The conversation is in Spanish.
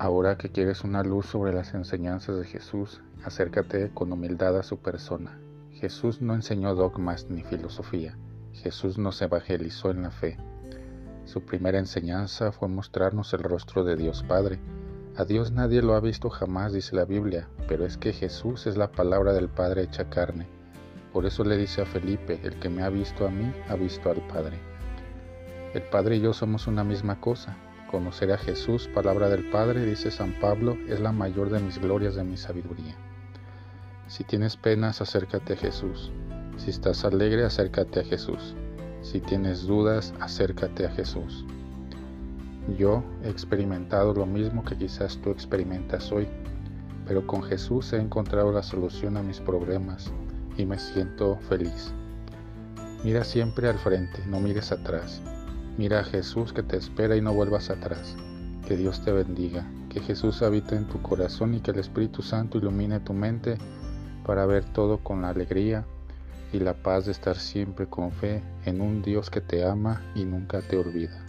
Ahora que quieres una luz sobre las enseñanzas de Jesús, acércate con humildad a su persona. Jesús no enseñó dogmas ni filosofía. Jesús nos evangelizó en la fe. Su primera enseñanza fue mostrarnos el rostro de Dios Padre. A Dios nadie lo ha visto jamás, dice la Biblia, pero es que Jesús es la palabra del Padre hecha carne. Por eso le dice a Felipe, el que me ha visto a mí, ha visto al Padre. El Padre y yo somos una misma cosa, Conocer a Jesús, palabra del Padre, dice San Pablo, es la mayor de mis glorias de mi sabiduría. Si tienes penas, acércate a Jesús. Si estás alegre, acércate a Jesús. Si tienes dudas, acércate a Jesús. Yo he experimentado lo mismo que quizás tú experimentas hoy, pero con Jesús he encontrado la solución a mis problemas y me siento feliz. Mira siempre al frente, no mires atrás. Mira a Jesús que te espera y no vuelvas atrás. Que Dios te bendiga, que Jesús habite en tu corazón y que el Espíritu Santo ilumine tu mente para ver todo con la alegría y la paz de estar siempre con fe en un Dios que te ama y nunca te olvida.